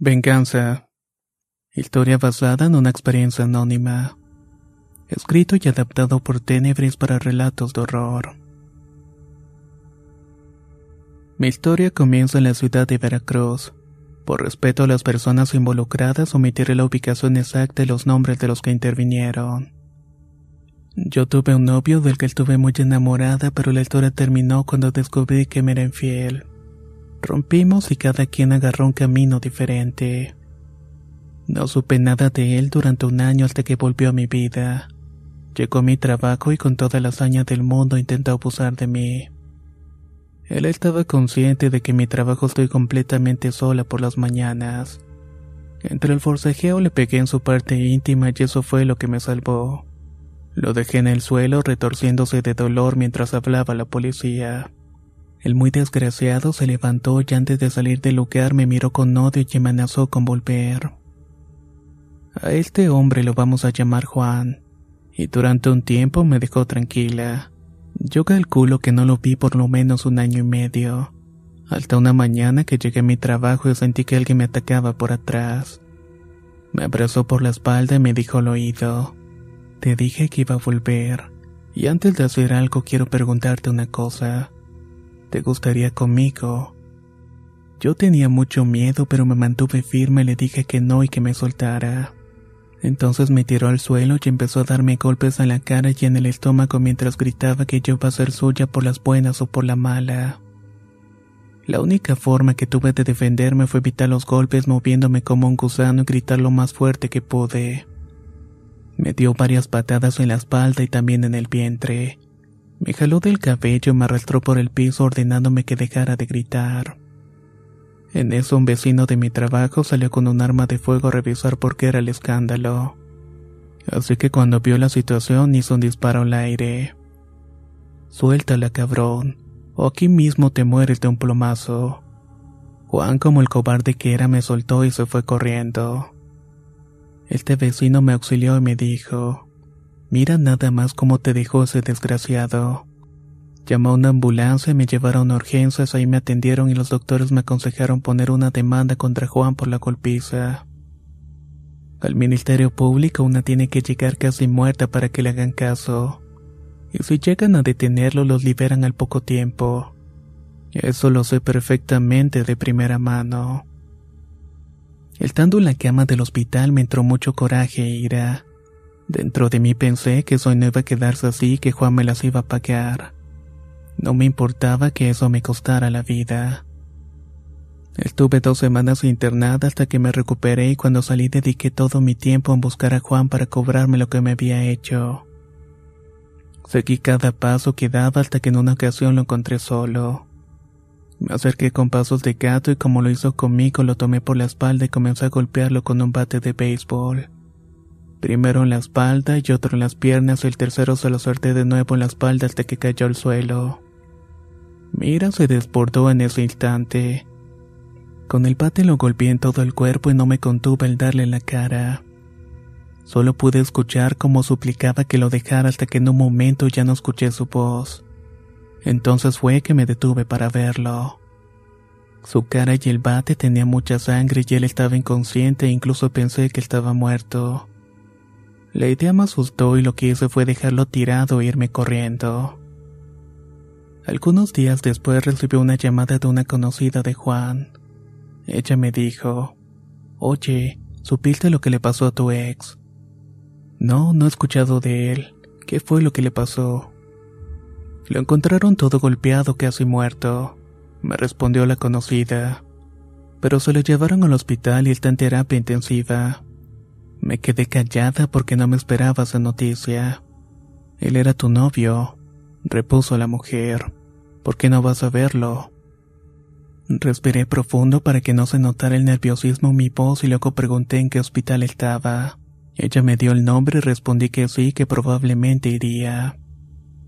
Venganza. Historia basada en una experiencia anónima. Escrito y adaptado por Tenebris para relatos de horror. Mi historia comienza en la ciudad de Veracruz. Por respeto a las personas involucradas, omitiré la ubicación exacta y los nombres de los que intervinieron. Yo tuve un novio del que estuve muy enamorada, pero la historia terminó cuando descubrí que me era infiel. Rompimos y cada quien agarró un camino diferente. No supe nada de él durante un año hasta que volvió a mi vida. Llegó a mi trabajo y con toda la hazaña del mundo intentó abusar de mí. Él estaba consciente de que mi trabajo estoy completamente sola por las mañanas. Entre el forcejeo le pegué en su parte íntima y eso fue lo que me salvó. Lo dejé en el suelo retorciéndose de dolor mientras hablaba la policía. El muy desgraciado se levantó y antes de salir del lugar me miró con odio y amenazó con volver. A este hombre lo vamos a llamar Juan, y durante un tiempo me dejó tranquila. Yo calculo que no lo vi por lo menos un año y medio, hasta una mañana que llegué a mi trabajo y sentí que alguien me atacaba por atrás. Me abrazó por la espalda y me dijo al oído, te dije que iba a volver, y antes de hacer algo quiero preguntarte una cosa. ¿Te gustaría conmigo? Yo tenía mucho miedo, pero me mantuve firme y le dije que no y que me soltara. Entonces me tiró al suelo y empezó a darme golpes en la cara y en el estómago mientras gritaba que yo iba a ser suya por las buenas o por la mala. La única forma que tuve de defenderme fue evitar los golpes moviéndome como un gusano y gritar lo más fuerte que pude. Me dio varias patadas en la espalda y también en el vientre. Me jaló del cabello y me arrastró por el piso ordenándome que dejara de gritar. En eso un vecino de mi trabajo salió con un arma de fuego a revisar por qué era el escándalo. Así que cuando vio la situación hizo un disparo al aire. Suéltala, cabrón, o aquí mismo te mueres de un plomazo. Juan, como el cobarde que era, me soltó y se fue corriendo. Este vecino me auxilió y me dijo, Mira nada más cómo te dejó ese desgraciado. Llamó a una ambulancia y me llevaron a urgencias, ahí me atendieron y los doctores me aconsejaron poner una demanda contra Juan por la golpiza. Al Ministerio Público una tiene que llegar casi muerta para que le hagan caso. Y si llegan a detenerlo los liberan al poco tiempo. Eso lo sé perfectamente de primera mano. Estando en la cama del hospital me entró mucho coraje e ira. Dentro de mí pensé que eso no iba a quedarse así y que Juan me las iba a pagar. No me importaba que eso me costara la vida. Estuve dos semanas internada hasta que me recuperé y cuando salí dediqué todo mi tiempo en buscar a Juan para cobrarme lo que me había hecho. Seguí cada paso que daba hasta que en una ocasión lo encontré solo. Me acerqué con pasos de gato y como lo hizo conmigo lo tomé por la espalda y comencé a golpearlo con un bate de béisbol. Primero en la espalda y otro en las piernas, y el tercero se lo suelté de nuevo en la espalda hasta que cayó al suelo. Mira se desbordó en ese instante. Con el bate lo golpeé en todo el cuerpo y no me contuve el darle la cara. Solo pude escuchar cómo suplicaba que lo dejara hasta que en un momento ya no escuché su voz. Entonces fue que me detuve para verlo. Su cara y el bate tenían mucha sangre y él estaba inconsciente e incluso pensé que estaba muerto. La idea me asustó y lo que hice fue dejarlo tirado e irme corriendo. Algunos días después recibí una llamada de una conocida de Juan. Ella me dijo, Oye, ¿supiste lo que le pasó a tu ex? No, no he escuchado de él. ¿Qué fue lo que le pasó? Lo encontraron todo golpeado, casi muerto, me respondió la conocida. Pero se lo llevaron al hospital y está en terapia intensiva. Me quedé callada porque no me esperaba esa noticia. Él era tu novio, repuso la mujer. ¿Por qué no vas a verlo? Respiré profundo para que no se notara el nerviosismo en mi voz y luego pregunté en qué hospital estaba. Ella me dio el nombre y respondí que sí, que probablemente iría.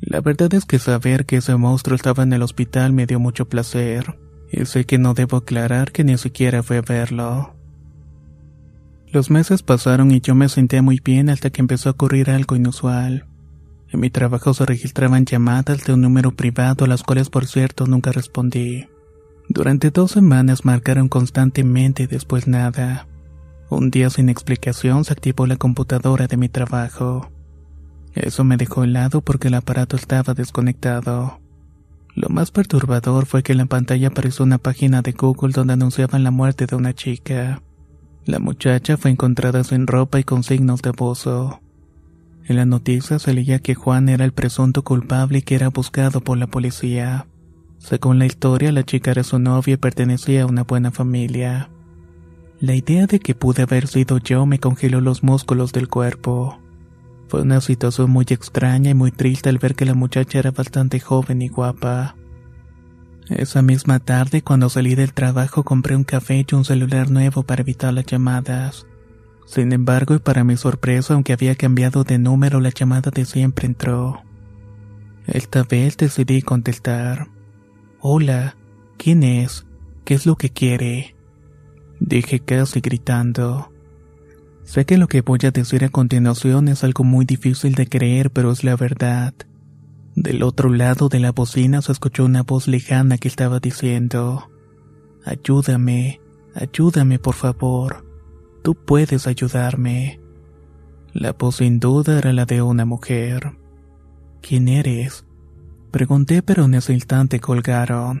La verdad es que saber que ese monstruo estaba en el hospital me dio mucho placer, y sé que no debo aclarar que ni siquiera fue a verlo. Los meses pasaron y yo me senté muy bien hasta que empezó a ocurrir algo inusual. En mi trabajo se registraban llamadas de un número privado a las cuales por cierto nunca respondí. Durante dos semanas marcaron constantemente y después nada. Un día sin explicación se activó la computadora de mi trabajo. Eso me dejó helado porque el aparato estaba desconectado. Lo más perturbador fue que en la pantalla apareció una página de Google donde anunciaban la muerte de una chica. La muchacha fue encontrada sin ropa y con signos de abuso. En la noticia se leía que Juan era el presunto culpable y que era buscado por la policía. Según la historia, la chica era su novia y pertenecía a una buena familia. La idea de que pude haber sido yo me congeló los músculos del cuerpo. Fue una situación muy extraña y muy triste al ver que la muchacha era bastante joven y guapa. Esa misma tarde, cuando salí del trabajo, compré un café y un celular nuevo para evitar las llamadas. Sin embargo, y para mi sorpresa, aunque había cambiado de número, la llamada de siempre entró. Esta vez decidí contestar. Hola, ¿quién es? ¿Qué es lo que quiere? Dije casi gritando. Sé que lo que voy a decir a continuación es algo muy difícil de creer, pero es la verdad. Del otro lado de la bocina se escuchó una voz lejana que estaba diciendo, Ayúdame, ayúdame por favor, tú puedes ayudarme. La voz sin duda era la de una mujer. ¿Quién eres? Pregunté pero en ese instante colgaron.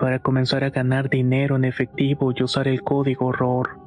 para comenzar a ganar dinero en efectivo y usar el código ROR.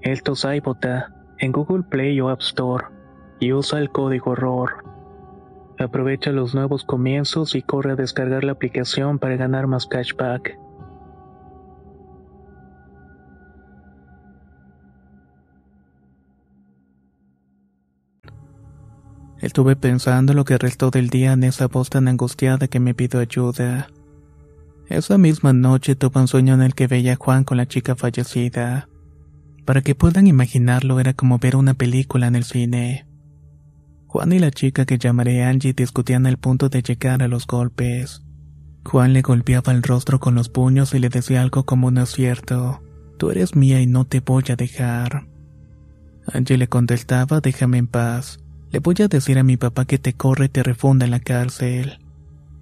Esto es iBota en Google Play o App Store y usa el código ROR. Aprovecha los nuevos comienzos y corre a descargar la aplicación para ganar más cashback. Estuve pensando lo que restó del día en esa voz tan angustiada que me pidió ayuda. Esa misma noche tuve un sueño en el que veía a Juan con la chica fallecida. Para que puedan imaginarlo era como ver una película en el cine. Juan y la chica que llamaré Angie discutían el punto de llegar a los golpes. Juan le golpeaba el rostro con los puños y le decía algo como no es cierto. Tú eres mía y no te voy a dejar. Angie le contestaba déjame en paz. Le voy a decir a mi papá que te corre y te refunda en la cárcel.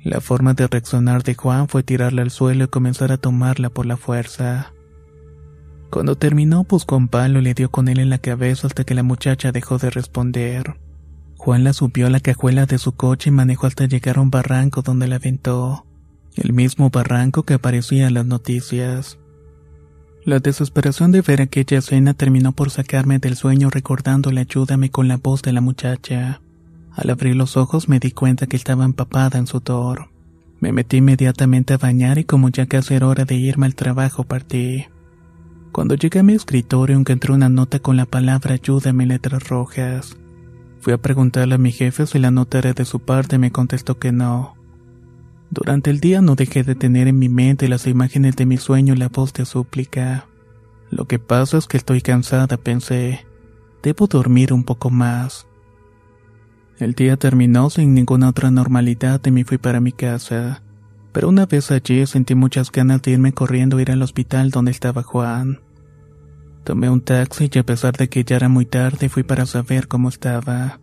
La forma de reaccionar de Juan fue tirarla al suelo y comenzar a tomarla por la fuerza. Cuando terminó, buscó un palo y le dio con él en la cabeza hasta que la muchacha dejó de responder. Juan la subió a la cajuela de su coche y manejó hasta llegar a un barranco donde la aventó. El mismo barranco que aparecía en las noticias. La desesperación de ver aquella escena terminó por sacarme del sueño recordándole ayúdame con la voz de la muchacha. Al abrir los ojos me di cuenta que estaba empapada en sudor. Me metí inmediatamente a bañar y como ya casi era hora de irme al trabajo partí. Cuando llegué a mi escritorio encontré una nota con la palabra ayúdame en letras rojas. Fui a preguntarle a mi jefe si la nota era de su parte y me contestó que no. Durante el día no dejé de tener en mi mente las imágenes de mi sueño y la voz de súplica. Lo que pasa es que estoy cansada, pensé. Debo dormir un poco más. El día terminó sin ninguna otra normalidad y me fui para mi casa. Pero una vez allí sentí muchas ganas de irme corriendo a ir al hospital donde estaba Juan. Tomé un taxi y a pesar de que ya era muy tarde fui para saber cómo estaba.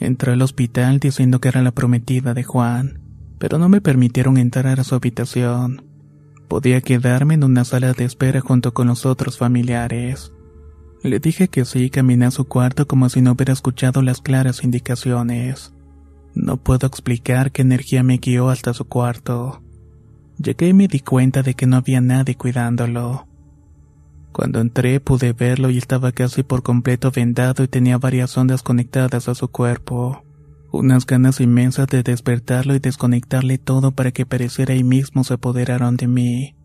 Entré al hospital diciendo que era la prometida de Juan, pero no me permitieron entrar a su habitación. Podía quedarme en una sala de espera junto con los otros familiares. Le dije que sí y caminé a su cuarto como si no hubiera escuchado las claras indicaciones. No puedo explicar qué energía me guió hasta su cuarto. Llegué y me di cuenta de que no había nadie cuidándolo. Cuando entré pude verlo y estaba casi por completo vendado y tenía varias ondas conectadas a su cuerpo. Unas ganas inmensas de despertarlo y desconectarle todo para que pareciera ahí mismo se apoderaron de mí.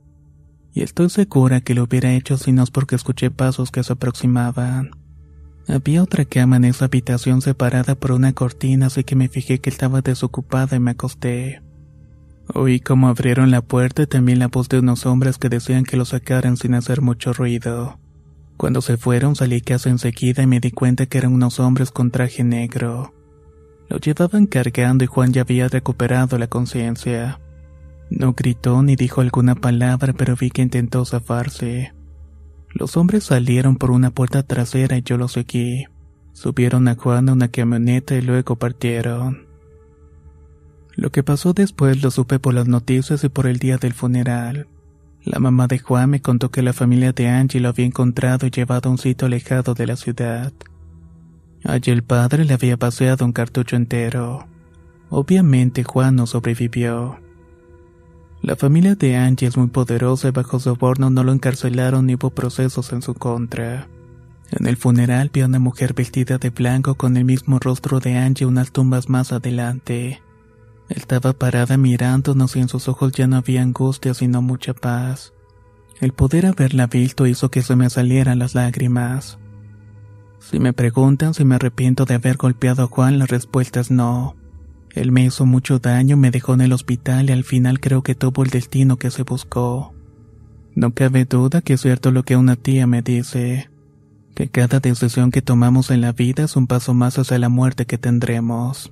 Y estoy segura que lo hubiera hecho si no es porque escuché pasos que se aproximaban. Había otra cama en esa habitación separada por una cortina, así que me fijé que estaba desocupada y me acosté. Oí cómo abrieron la puerta y también la voz de unos hombres que decían que lo sacaran sin hacer mucho ruido. Cuando se fueron salí casi enseguida y me di cuenta que eran unos hombres con traje negro. Lo llevaban cargando y Juan ya había recuperado la conciencia. No gritó ni dijo alguna palabra, pero vi que intentó zafarse. Los hombres salieron por una puerta trasera y yo los seguí. Subieron a Juan a una camioneta y luego partieron. Lo que pasó después lo supe por las noticias y por el día del funeral. La mamá de Juan me contó que la familia de Angie lo había encontrado y llevado a un sitio alejado de la ciudad. Allí el padre le había paseado un cartucho entero. Obviamente Juan no sobrevivió. La familia de Angie es muy poderosa y bajo soborno no lo encarcelaron ni hubo procesos en su contra. En el funeral vi a una mujer vestida de blanco con el mismo rostro de Angie unas tumbas más adelante. Estaba parada mirándonos y en sus ojos ya no había angustia sino mucha paz. El poder haberla visto hizo que se me salieran las lágrimas. Si me preguntan si me arrepiento de haber golpeado a Juan, la respuesta es no. Él me hizo mucho daño, me dejó en el hospital y al final creo que tuvo el destino que se buscó. No cabe duda que es cierto lo que una tía me dice, que cada decisión que tomamos en la vida es un paso más hacia la muerte que tendremos.